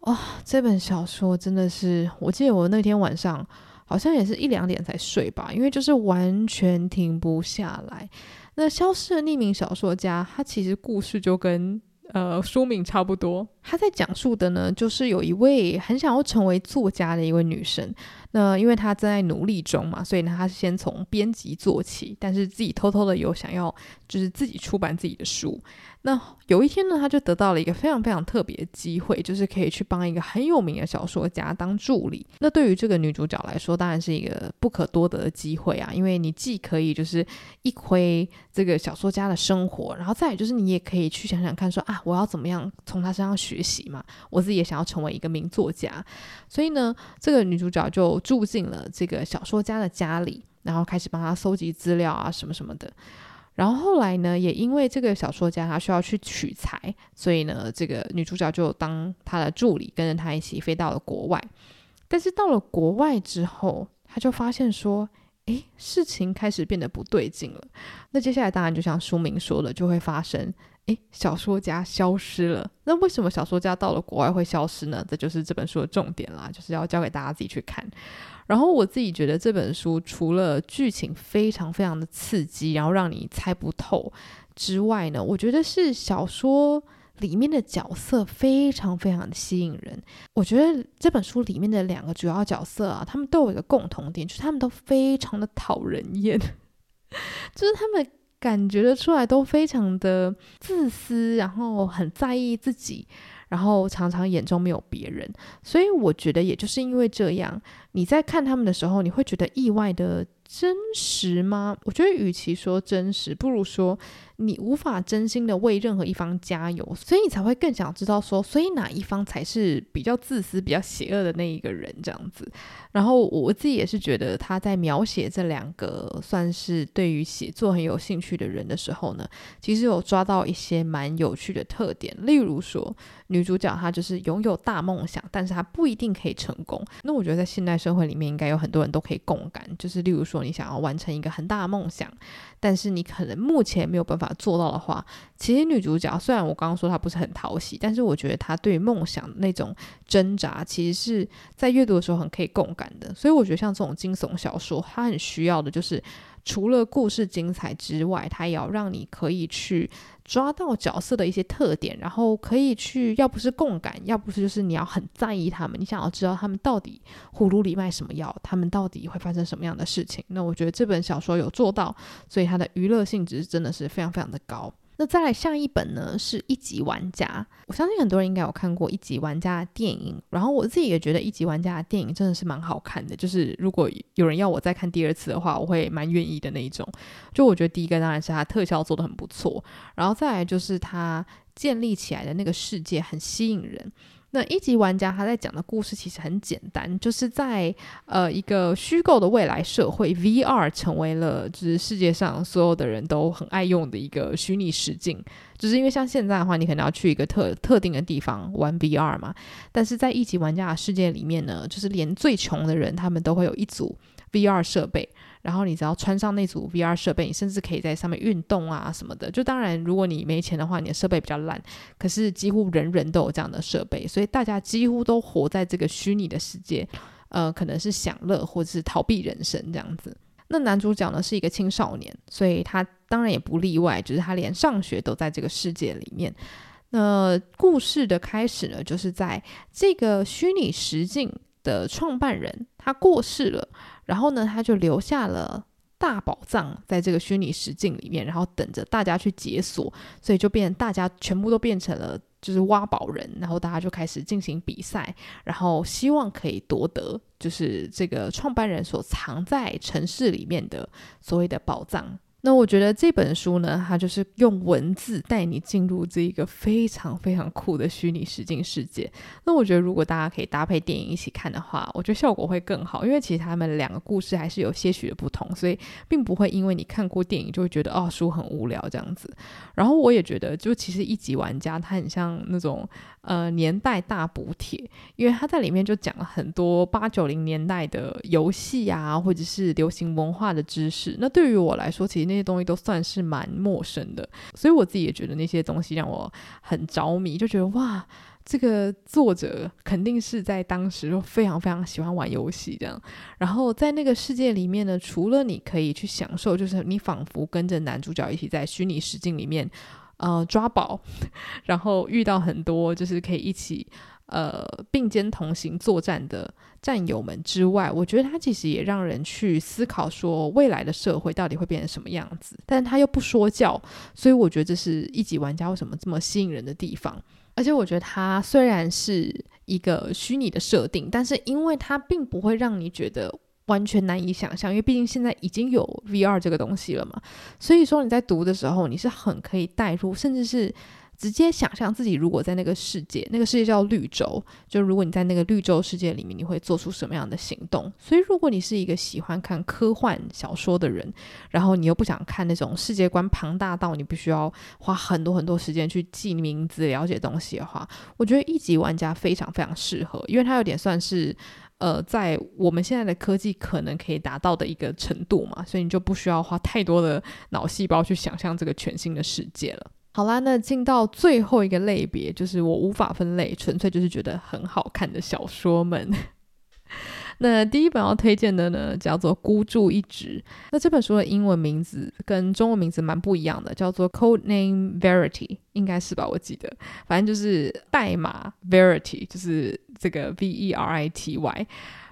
哇、哦，这本小说真的是，我记得我那天晚上好像也是一两点才睡吧，因为就是完全停不下来。那《消失的匿名小说家》，它其实故事就跟。呃，书名差不多。他在讲述的呢，就是有一位很想要成为作家的一位女生。那因为她正在努力中嘛，所以呢，她先从编辑做起，但是自己偷偷的有想要，就是自己出版自己的书。那有一天呢，他就得到了一个非常非常特别的机会，就是可以去帮一个很有名的小说家当助理。那对于这个女主角来说，当然是一个不可多得的机会啊，因为你既可以就是一窥这个小说家的生活，然后再就是你也可以去想想看，说啊，我要怎么样从他身上学习嘛？我自己也想要成为一个名作家，所以呢，这个女主角就住进了这个小说家的家里，然后开始帮他搜集资料啊，什么什么的。然后后来呢，也因为这个小说家他需要去取材，所以呢，这个女主角就当他的助理，跟着他一起飞到了国外。但是到了国外之后，他就发现说，诶，事情开始变得不对劲了。那接下来当然就像书名说的，就会发生，诶，小说家消失了。那为什么小说家到了国外会消失呢？这就是这本书的重点啦，就是要交给大家自己去看。然后我自己觉得这本书除了剧情非常非常的刺激，然后让你猜不透之外呢，我觉得是小说里面的角色非常非常的吸引人。我觉得这本书里面的两个主要角色啊，他们都有一个共同点，就是他们都非常的讨人厌，就是他们感觉得出来都非常的自私，然后很在意自己。然后常常眼中没有别人，所以我觉得也就是因为这样，你在看他们的时候，你会觉得意外的真实吗？我觉得与其说真实，不如说你无法真心的为任何一方加油，所以你才会更想知道说，所以哪一方才是比较自私、比较邪恶的那一个人这样子。然后我自己也是觉得他在描写这两个算是对于写作很有兴趣的人的时候呢，其实有抓到一些蛮有趣的特点，例如说女主角她就是拥有大梦想，但是她不一定可以成功。那我觉得在现代社会里面，应该有很多人都可以共感，就是例如说。你想要完成一个很大的梦想，但是你可能目前没有办法做到的话，其实女主角虽然我刚刚说她不是很讨喜，但是我觉得她对梦想那种挣扎，其实是在阅读的时候很可以共感的。所以我觉得像这种惊悚小说，它很需要的就是。除了故事精彩之外，它也要让你可以去抓到角色的一些特点，然后可以去，要不是共感，要不是就是你要很在意他们，你想要知道他们到底葫芦里卖什么药，他们到底会发生什么样的事情。那我觉得这本小说有做到，所以它的娱乐性质真的是非常非常的高。那再来下一本呢，是一级玩家。我相信很多人应该有看过一级玩家的电影，然后我自己也觉得一级玩家的电影真的是蛮好看的。就是如果有人要我再看第二次的话，我会蛮愿意的那一种。就我觉得第一个当然是它特效做的很不错，然后再来就是它建立起来的那个世界很吸引人。那一级玩家他在讲的故事其实很简单，就是在呃一个虚构的未来社会，VR 成为了就是世界上所有的人都很爱用的一个虚拟实境。就是因为像现在的话，你可能要去一个特特定的地方玩 VR 嘛，但是在一级玩家的世界里面呢，就是连最穷的人他们都会有一组 VR 设备。然后你只要穿上那组 VR 设备，你甚至可以在上面运动啊什么的。就当然，如果你没钱的话，你的设备比较烂。可是几乎人人都有这样的设备，所以大家几乎都活在这个虚拟的世界，呃，可能是享乐或者是逃避人生这样子。那男主角呢是一个青少年，所以他当然也不例外，就是他连上学都在这个世界里面。那故事的开始呢，就是在这个虚拟实境的创办人他过世了。然后呢，他就留下了大宝藏在这个虚拟实境里面，然后等着大家去解锁，所以就变大家全部都变成了就是挖宝人，然后大家就开始进行比赛，然后希望可以夺得就是这个创办人所藏在城市里面的所谓的宝藏。那我觉得这本书呢，它就是用文字带你进入这一个非常非常酷的虚拟实境世界。那我觉得如果大家可以搭配电影一起看的话，我觉得效果会更好，因为其实他们两个故事还是有些许的不同，所以并不会因为你看过电影就会觉得哦，书很无聊这样子。然后我也觉得，就其实一级玩家他很像那种呃年代大补帖，因为他在里面就讲了很多八九零年代的游戏啊，或者是流行文化的知识。那对于我来说，其实。那些东西都算是蛮陌生的，所以我自己也觉得那些东西让我很着迷，就觉得哇，这个作者肯定是在当时就非常非常喜欢玩游戏这样。然后在那个世界里面呢，除了你可以去享受，就是你仿佛跟着男主角一起在虚拟实境里面呃抓宝，然后遇到很多就是可以一起。呃，并肩同行作战的战友们之外，我觉得他其实也让人去思考说，未来的社会到底会变成什么样子。但他又不说教，所以我觉得这是一级玩家为什么这么吸引人的地方。而且我觉得他虽然是一个虚拟的设定，但是因为它并不会让你觉得完全难以想象，因为毕竟现在已经有 VR 这个东西了嘛。所以说你在读的时候，你是很可以带入，甚至是。直接想象自己如果在那个世界，那个世界叫绿洲，就如果你在那个绿洲世界里面，你会做出什么样的行动？所以，如果你是一个喜欢看科幻小说的人，然后你又不想看那种世界观庞大到你必须要花很多很多时间去记名字、了解东西的话，我觉得一级玩家非常非常适合，因为它有点算是。呃，在我们现在的科技可能可以达到的一个程度嘛，所以你就不需要花太多的脑细胞去想象这个全新的世界了。好啦，那进到最后一个类别，就是我无法分类，纯粹就是觉得很好看的小说们。那第一本要推荐的呢，叫做《孤注一掷》。那这本书的英文名字跟中文名字蛮不一样的，叫做《Code Name Verity》，应该是吧？我记得，反正就是代码 Verity，就是这个 V E R I T Y。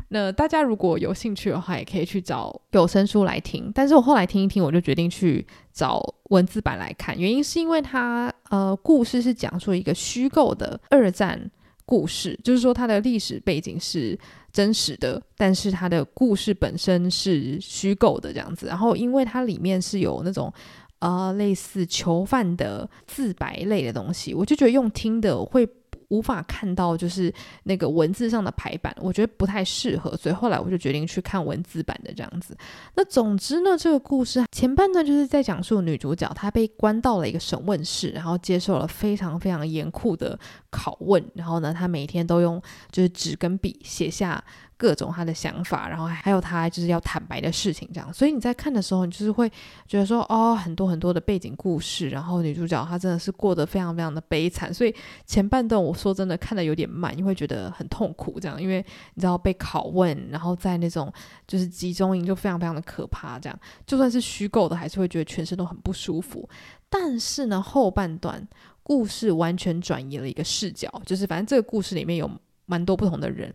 那大家如果有兴趣的话，也可以去找有声书来听。但是我后来听一听，我就决定去找文字版来看。原因是因为它呃，故事是讲述一个虚构的二战故事，就是说它的历史背景是真实的，但是它的故事本身是虚构的这样子。然后因为它里面是有那种呃类似囚犯的自白类的东西，我就觉得用听的会。无法看到就是那个文字上的排版，我觉得不太适合，所以后来我就决定去看文字版的这样子。那总之呢，这个故事前半段就是在讲述女主角她被关到了一个审问室，然后接受了非常非常严酷的拷问，然后呢，她每天都用就是纸跟笔写下。各种他的想法，然后还有他就是要坦白的事情，这样。所以你在看的时候，你就是会觉得说，哦，很多很多的背景故事，然后女主角她真的是过得非常非常的悲惨。所以前半段我说真的看得有点慢，你会觉得很痛苦，这样，因为你知道被拷问，然后在那种就是集中营就非常非常的可怕，这样。就算是虚构的，还是会觉得全身都很不舒服。但是呢，后半段故事完全转移了一个视角，就是反正这个故事里面有蛮多不同的人。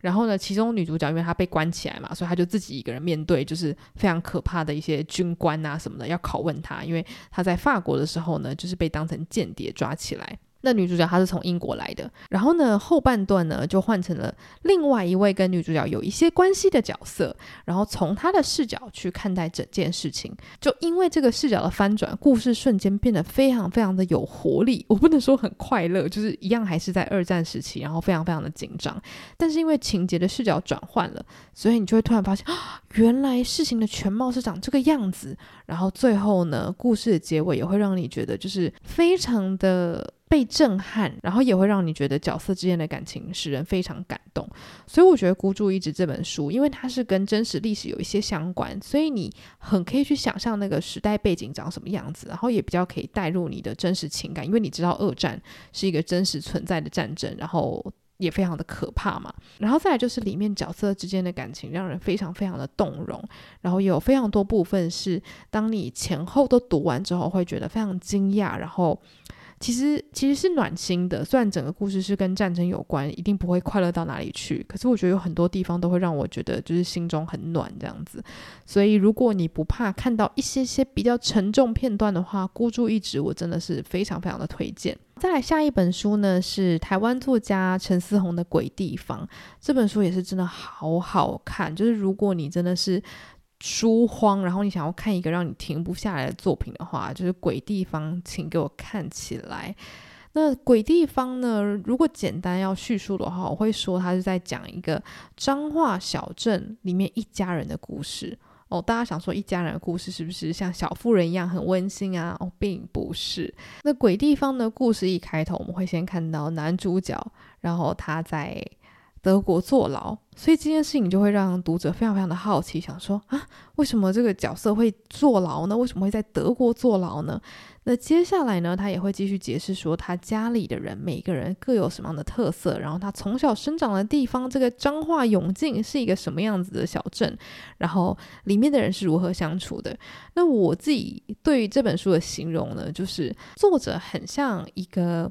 然后呢，其中女主角因为她被关起来嘛，所以她就自己一个人面对，就是非常可怕的一些军官啊什么的要拷问她，因为她在法国的时候呢，就是被当成间谍抓起来。那女主角她是从英国来的，然后呢，后半段呢就换成了另外一位跟女主角有一些关系的角色，然后从她的视角去看待整件事情。就因为这个视角的翻转，故事瞬间变得非常非常的有活力。我不能说很快乐，就是一样还是在二战时期，然后非常非常的紧张。但是因为情节的视角转换了，所以你就会突然发现啊，原来事情的全貌是长这个样子。然后最后呢，故事的结尾也会让你觉得就是非常的。被震撼，然后也会让你觉得角色之间的感情使人非常感动。所以我觉得《孤注一掷》这本书，因为它是跟真实历史有一些相关，所以你很可以去想象那个时代背景长什么样子，然后也比较可以带入你的真实情感，因为你知道二战是一个真实存在的战争，然后也非常的可怕嘛。然后再来就是里面角色之间的感情让人非常非常的动容，然后也有非常多部分是当你前后都读完之后会觉得非常惊讶，然后。其实其实是暖心的，虽然整个故事是跟战争有关，一定不会快乐到哪里去。可是我觉得有很多地方都会让我觉得就是心中很暖这样子。所以如果你不怕看到一些些比较沉重片段的话，孤注一掷我真的是非常非常的推荐。再来下一本书呢，是台湾作家陈思宏的《鬼地方》，这本书也是真的好好看。就是如果你真的是。书荒，然后你想要看一个让你停不下来的作品的话，就是《鬼地方》，请给我看起来。那《鬼地方》呢？如果简单要叙述的话，我会说它是在讲一个彰化小镇里面一家人的故事。哦，大家想说一家人的故事是不是像小妇人一样很温馨啊？哦，并不是。那《鬼地方》的故事一开头，我们会先看到男主角，然后他在。德国坐牢，所以这件事情就会让读者非常非常的好奇，想说啊，为什么这个角色会坐牢呢？为什么会在德国坐牢呢？那接下来呢，他也会继续解释说，他家里的人每个人各有什么样的特色，然后他从小生长的地方，这个彰化永靖是一个什么样子的小镇，然后里面的人是如何相处的。那我自己对于这本书的形容呢，就是作者很像一个。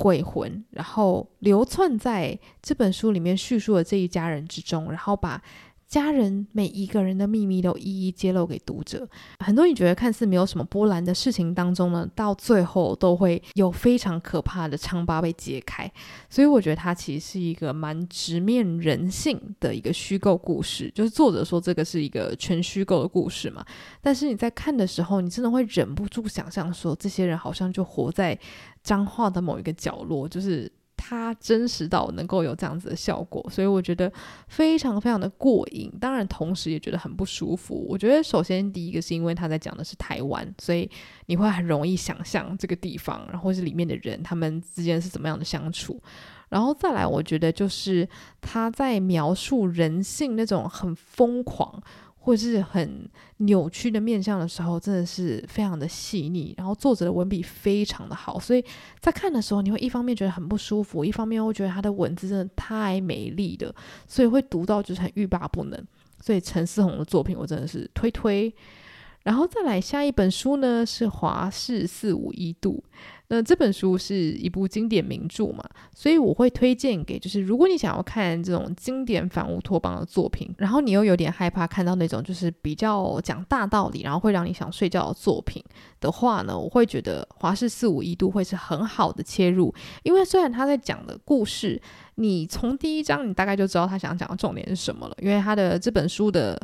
鬼魂，然后流窜在这本书里面叙述的这一家人之中，然后把家人每一个人的秘密都一一揭露给读者。很多你觉得看似没有什么波澜的事情当中呢，到最后都会有非常可怕的疮疤被揭开。所以我觉得它其实是一个蛮直面人性的一个虚构故事。就是作者说这个是一个全虚构的故事嘛，但是你在看的时候，你真的会忍不住想象说，这些人好像就活在。彰化的某一个角落，就是它真实到能够有这样子的效果，所以我觉得非常非常的过瘾。当然，同时也觉得很不舒服。我觉得首先第一个是因为他在讲的是台湾，所以你会很容易想象这个地方，然后是里面的人他们之间是怎么样的相处。然后再来，我觉得就是他在描述人性那种很疯狂或是很扭曲的面相的时候，真的是非常的细腻。然后作者的文笔非常的好，所以在看的时候，你会一方面觉得很不舒服，一方面又觉得他的文字真的太美丽了，所以会读到就是很欲罢不能。所以陈思宏的作品，我真的是推推。然后再来下一本书呢，是《华氏四五一度》。那这本书是一部经典名著嘛，所以我会推荐给，就是如果你想要看这种经典反乌托邦的作品，然后你又有点害怕看到那种就是比较讲大道理，然后会让你想睡觉的作品的话呢，我会觉得《华氏四五一度》会是很好的切入，因为虽然他在讲的故事，你从第一章你大概就知道他想讲的重点是什么了，因为他的这本书的。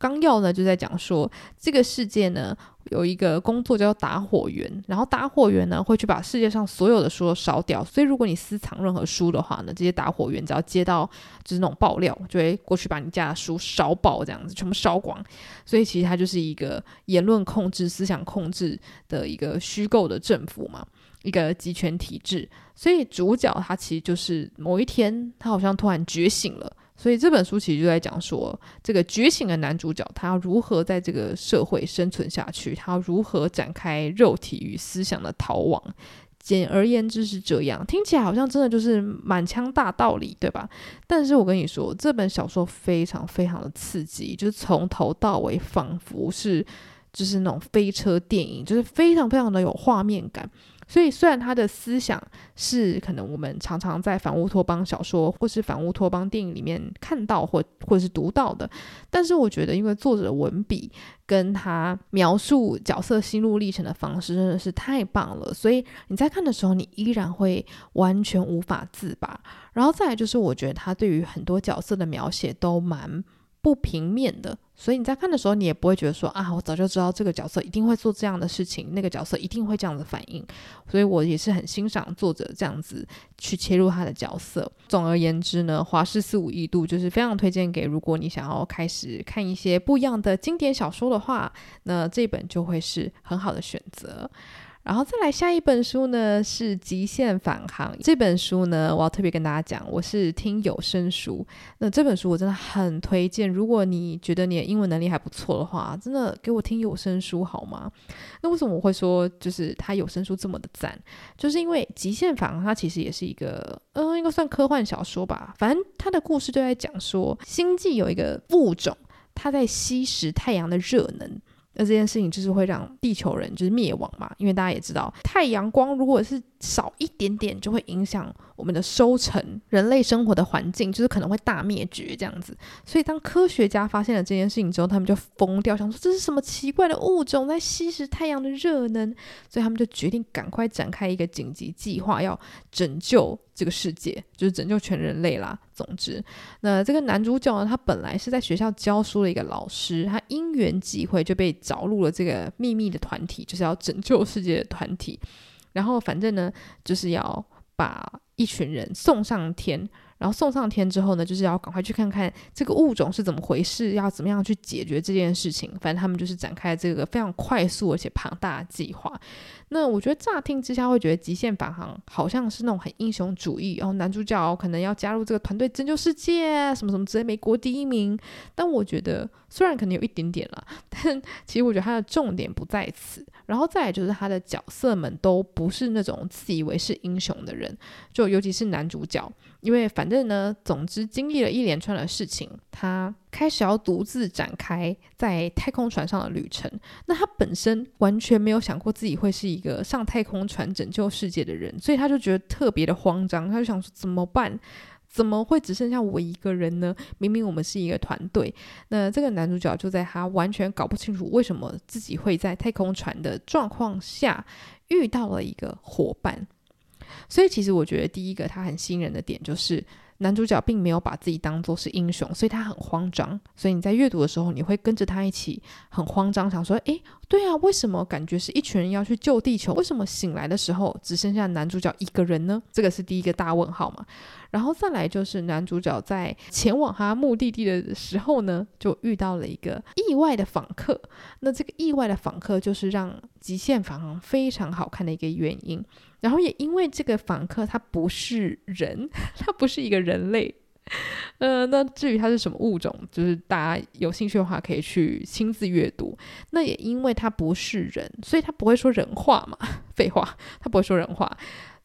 纲要呢，就在讲说，这个世界呢有一个工作叫打火员，然后打火员呢会去把世界上所有的书都烧掉。所以如果你私藏任何书的话呢，这些打火员只要接到就是那种爆料，就会过去把你家的书烧爆，这样子全部烧光。所以其实它就是一个言论控制、思想控制的一个虚构的政府嘛，一个集权体制。所以主角他其实就是某一天，他好像突然觉醒了。所以这本书其实就在讲说，这个觉醒的男主角他要如何在这个社会生存下去，他要如何展开肉体与思想的逃亡。简而言之是这样，听起来好像真的就是满腔大道理，对吧？但是我跟你说，这本小说非常非常的刺激，就是从头到尾仿佛是就是那种飞车电影，就是非常非常的有画面感。所以，虽然他的思想是可能我们常常在反乌托邦小说或是反乌托邦电影里面看到或或者是读到的，但是我觉得，因为作者的文笔跟他描述角色心路历程的方式真的是太棒了，所以你在看的时候，你依然会完全无法自拔。然后再来就是，我觉得他对于很多角色的描写都蛮不平面的。所以你在看的时候，你也不会觉得说啊，我早就知道这个角色一定会做这样的事情，那个角色一定会这样子反应。所以我也是很欣赏作者这样子去切入他的角色。总而言之呢，《华氏四五一度》就是非常推荐给如果你想要开始看一些不一样的经典小说的话，那这本就会是很好的选择。然后再来下一本书呢，是《极限返航》。这本书呢，我要特别跟大家讲，我是听有声书。那这本书我真的很推荐，如果你觉得你的英文能力还不错的话，真的给我听有声书好吗？那为什么我会说就是它有声书这么的赞？就是因为《极限返航》它其实也是一个，嗯，应该算科幻小说吧。反正它的故事就在讲说，星际有一个物种，它在吸食太阳的热能。那这件事情就是会让地球人就是灭亡嘛，因为大家也知道，太阳光如果是少一点点，就会影响我们的收成，人类生活的环境就是可能会大灭绝这样子。所以当科学家发现了这件事情之后，他们就疯掉，想说这是什么奇怪的物种在吸食太阳的热能，所以他们就决定赶快展开一个紧急计划，要拯救这个世界，就是拯救全人类啦。总之，那这个男主角呢，他本来是在学校教书的一个老师，他因缘际会就被找入了这个秘密的团体，就是要拯救世界的团体。然后反正呢，就是要把一群人送上天。然后送上天之后呢，就是要赶快去看看这个物种是怎么回事，要怎么样去解决这件事情。反正他们就是展开这个非常快速而且庞大的计划。那我觉得乍听之下会觉得极限返航好像是那种很英雄主义，然后男主角可能要加入这个团队拯救世界，什么什么之类，美国第一名。但我觉得虽然可能有一点点啦，但其实我觉得他的重点不在此。然后再来就是他的角色们都不是那种自以为是英雄的人，就尤其是男主角。因为反正呢，总之经历了一连串的事情，他开始要独自展开在太空船上的旅程。那他本身完全没有想过自己会是一个上太空船拯救世界的人，所以他就觉得特别的慌张。他就想说怎么办？怎么会只剩下我一个人呢？明明我们是一个团队。那这个男主角就在他完全搞不清楚为什么自己会在太空船的状况下遇到了一个伙伴。所以，其实我觉得第一个他很吸引人的点就是男主角并没有把自己当做是英雄，所以他很慌张。所以你在阅读的时候，你会跟着他一起很慌张，想说：“诶，对啊，为什么感觉是一群人要去救地球？为什么醒来的时候只剩下男主角一个人呢？”这个是第一个大问号嘛。然后再来就是男主角在前往他目的地的时候呢，就遇到了一个意外的访客。那这个意外的访客就是让《极限返航》非常好看的一个原因。然后也因为这个访客他不是人，他不是一个人类。呃，那至于它是什么物种，就是大家有兴趣的话可以去亲自阅读。那也因为它不是人，所以它不会说人话嘛，废话，它不会说人话。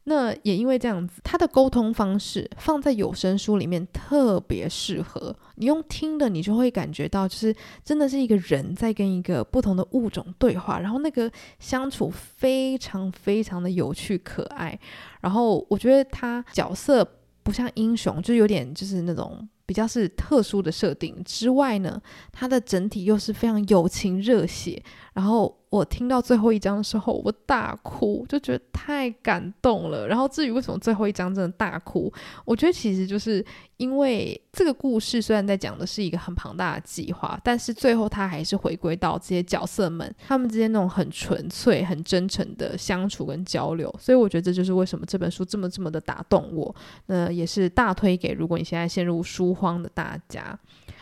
那也因为这样子，它的沟通方式放在有声书里面特别适合。你用听的，你就会感觉到，就是真的是一个人在跟一个不同的物种对话，然后那个相处非常非常的有趣可爱。然后我觉得他角色。不像英雄，就有点就是那种比较是特殊的设定之外呢，它的整体又是非常友情热血，然后。我听到最后一章的时候，我大哭，就觉得太感动了。然后至于为什么最后一章真的大哭，我觉得其实就是因为这个故事虽然在讲的是一个很庞大的计划，但是最后他还是回归到这些角色们他们之间那种很纯粹、很真诚的相处跟交流。所以我觉得这就是为什么这本书这么这么的打动我。那也是大推给如果你现在陷入书荒的大家。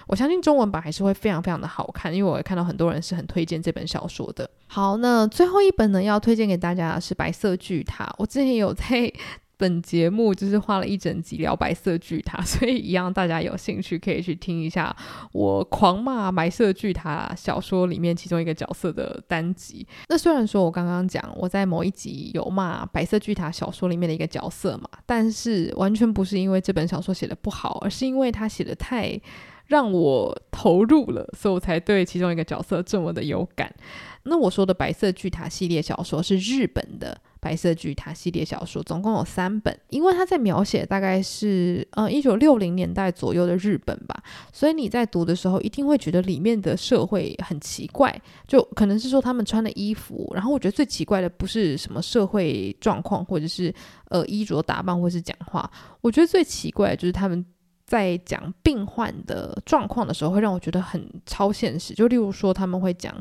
我相信中文版还是会非常非常的好看，因为我也看到很多人是很推荐这本小说的。好，那最后一本呢，要推荐给大家的是《白色巨塔》。我之前有在 本节目就是花了一整集聊《白色巨塔》，所以一样大家有兴趣可以去听一下我狂骂《白色巨塔》小说里面其中一个角色的单集。那虽然说我刚刚讲我在某一集有骂《白色巨塔》小说里面的一个角色嘛，但是完全不是因为这本小说写的不好，而是因为他写的太。让我投入了，所以我才对其中一个角色这么的有感。那我说的《白色巨塔》系列小说是日本的《白色巨塔》系列小说，总共有三本。因为它在描写大概是呃一九六零年代左右的日本吧，所以你在读的时候一定会觉得里面的社会很奇怪，就可能是说他们穿的衣服。然后我觉得最奇怪的不是什么社会状况，或者是呃衣着打扮，或是讲话。我觉得最奇怪的就是他们。在讲病患的状况的时候，会让我觉得很超现实。就例如说，他们会讲。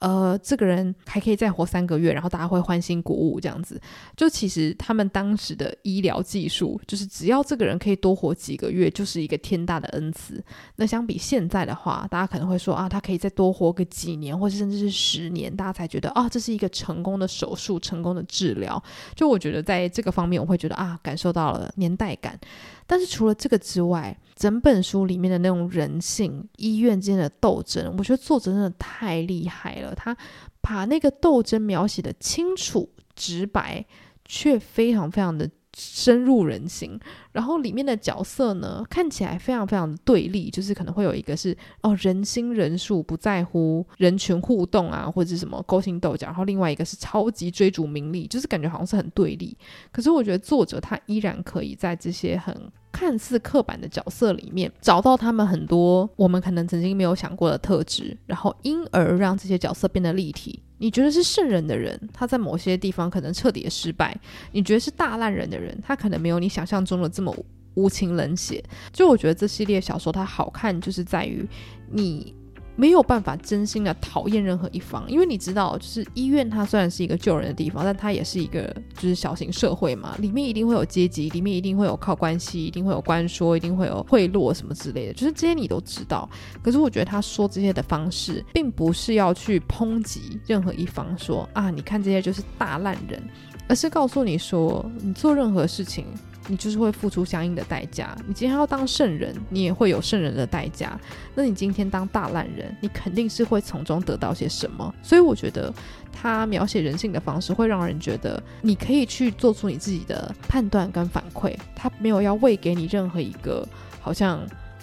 呃，这个人还可以再活三个月，然后大家会欢欣鼓舞这样子。就其实他们当时的医疗技术，就是只要这个人可以多活几个月，就是一个天大的恩赐。那相比现在的话，大家可能会说啊，他可以再多活个几年，或者甚至是十年，大家才觉得啊，这是一个成功的手术，成功的治疗。就我觉得在这个方面，我会觉得啊，感受到了年代感。但是除了这个之外，整本书里面的那种人性、医院间的斗争，我觉得作者真的太厉害了。他把那个斗争描写的清楚直白，却非常非常的深入人心。然后里面的角色呢，看起来非常非常的对立，就是可能会有一个是哦人心人术，不在乎人群互动啊，或者是什么勾心斗角。然后另外一个是超级追逐名利，就是感觉好像是很对立。可是我觉得作者他依然可以在这些很看似刻板的角色里面，找到他们很多我们可能曾经没有想过的特质，然后因而让这些角色变得立体。你觉得是圣人的人，他在某些地方可能彻底的失败；你觉得是大烂人的人，他可能没有你想象中的这么无情冷血。就我觉得这系列小说它好看，就是在于你。没有办法真心的讨厌任何一方，因为你知道，就是医院它虽然是一个救人的地方，但它也是一个就是小型社会嘛，里面一定会有阶级，里面一定会有靠关系，一定会有官说，一定会有贿赂什么之类的，就是这些你都知道。可是我觉得他说这些的方式，并不是要去抨击任何一方，说啊，你看这些就是大烂人，而是告诉你说，你做任何事情。你就是会付出相应的代价。你今天要当圣人，你也会有圣人的代价。那你今天当大烂人，你肯定是会从中得到些什么。所以我觉得他描写人性的方式，会让人觉得你可以去做出你自己的判断跟反馈。他没有要喂给你任何一个好像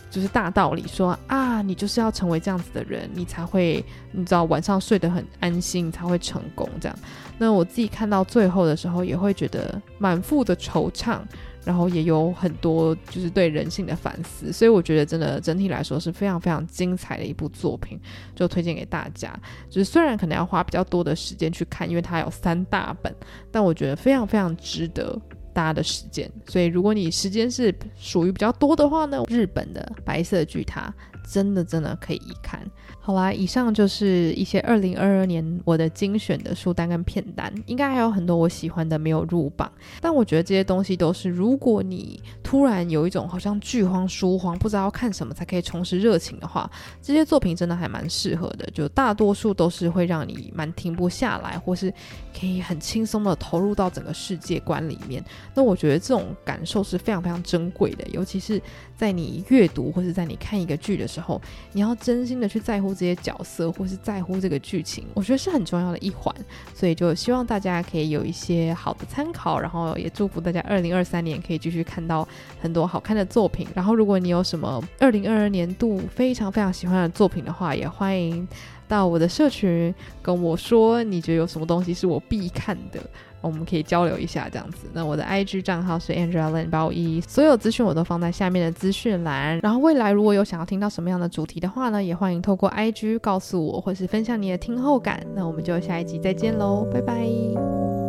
就是大道理说，啊，你就是要成为这样子的人，你才会你知道晚上睡得很安心，才会成功这样。那我自己看到最后的时候，也会觉得满腹的惆怅。然后也有很多就是对人性的反思，所以我觉得真的整体来说是非常非常精彩的一部作品，就推荐给大家。就是虽然可能要花比较多的时间去看，因为它有三大本，但我觉得非常非常值得大家的时间。所以如果你时间是属于比较多的话呢，日本的白色巨塔真的真的可以一看。好啦，以上就是一些二零二二年我的精选的书单跟片单，应该还有很多我喜欢的没有入榜，但我觉得这些东西都是，如果你突然有一种好像剧荒书荒，不知道要看什么才可以重拾热情的话，这些作品真的还蛮适合的，就大多数都是会让你蛮停不下来，或是可以很轻松的投入到整个世界观里面。那我觉得这种感受是非常非常珍贵的，尤其是在你阅读或是在你看一个剧的时候，你要真心的去在乎。这些角色或是在乎这个剧情，我觉得是很重要的一环，所以就希望大家可以有一些好的参考，然后也祝福大家二零二三年可以继续看到很多好看的作品。然后，如果你有什么二零二二年度非常非常喜欢的作品的话，也欢迎到我的社群跟我说，你觉得有什么东西是我必看的。我们可以交流一下，这样子。那我的 IG 账号是 Angela Lin 八五一，所有资讯我都放在下面的资讯栏。然后未来如果有想要听到什么样的主题的话呢，也欢迎透过 IG 告诉我，或是分享你的听后感。那我们就下一集再见喽，拜拜。